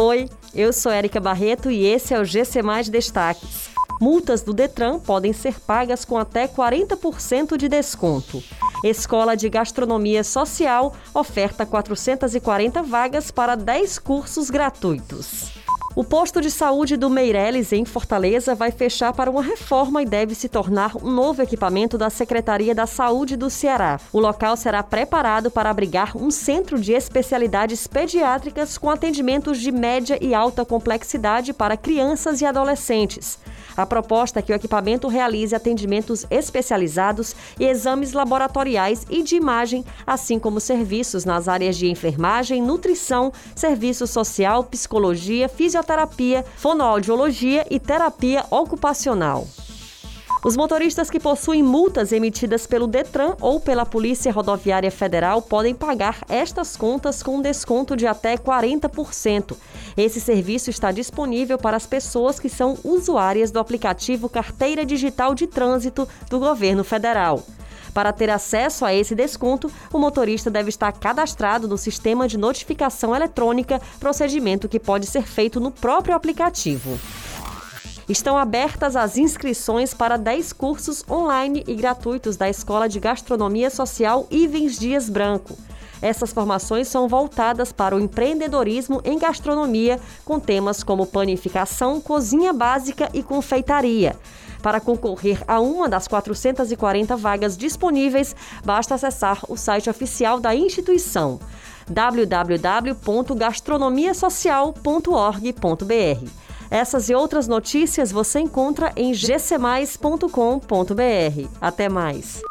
Oi, eu sou Érica Barreto e esse é o GC Mais Destaques. Multas do Detran podem ser pagas com até 40% de desconto. Escola de Gastronomia Social oferta 440 vagas para 10 cursos gratuitos. O posto de saúde do Meireles, em Fortaleza, vai fechar para uma reforma e deve se tornar um novo equipamento da Secretaria da Saúde do Ceará. O local será preparado para abrigar um centro de especialidades pediátricas com atendimentos de média e alta complexidade para crianças e adolescentes. A proposta é que o equipamento realize atendimentos especializados e exames laboratoriais e de imagem, assim como serviços nas áreas de enfermagem, nutrição, serviço social, psicologia, fisioterapia, fonoaudiologia e terapia ocupacional. Os motoristas que possuem multas emitidas pelo Detran ou pela Polícia Rodoviária Federal podem pagar estas contas com desconto de até 40%. Esse serviço está disponível para as pessoas que são usuárias do aplicativo Carteira Digital de Trânsito do Governo Federal. Para ter acesso a esse desconto, o motorista deve estar cadastrado no sistema de notificação eletrônica, procedimento que pode ser feito no próprio aplicativo. Estão abertas as inscrições para 10 cursos online e gratuitos da Escola de Gastronomia Social Ivens Dias Branco. Essas formações são voltadas para o empreendedorismo em gastronomia, com temas como panificação, cozinha básica e confeitaria. Para concorrer a uma das 440 vagas disponíveis, basta acessar o site oficial da instituição www.gastronomiasocial.org.br. Essas e outras notícias você encontra em gcmais.com.br. Até mais!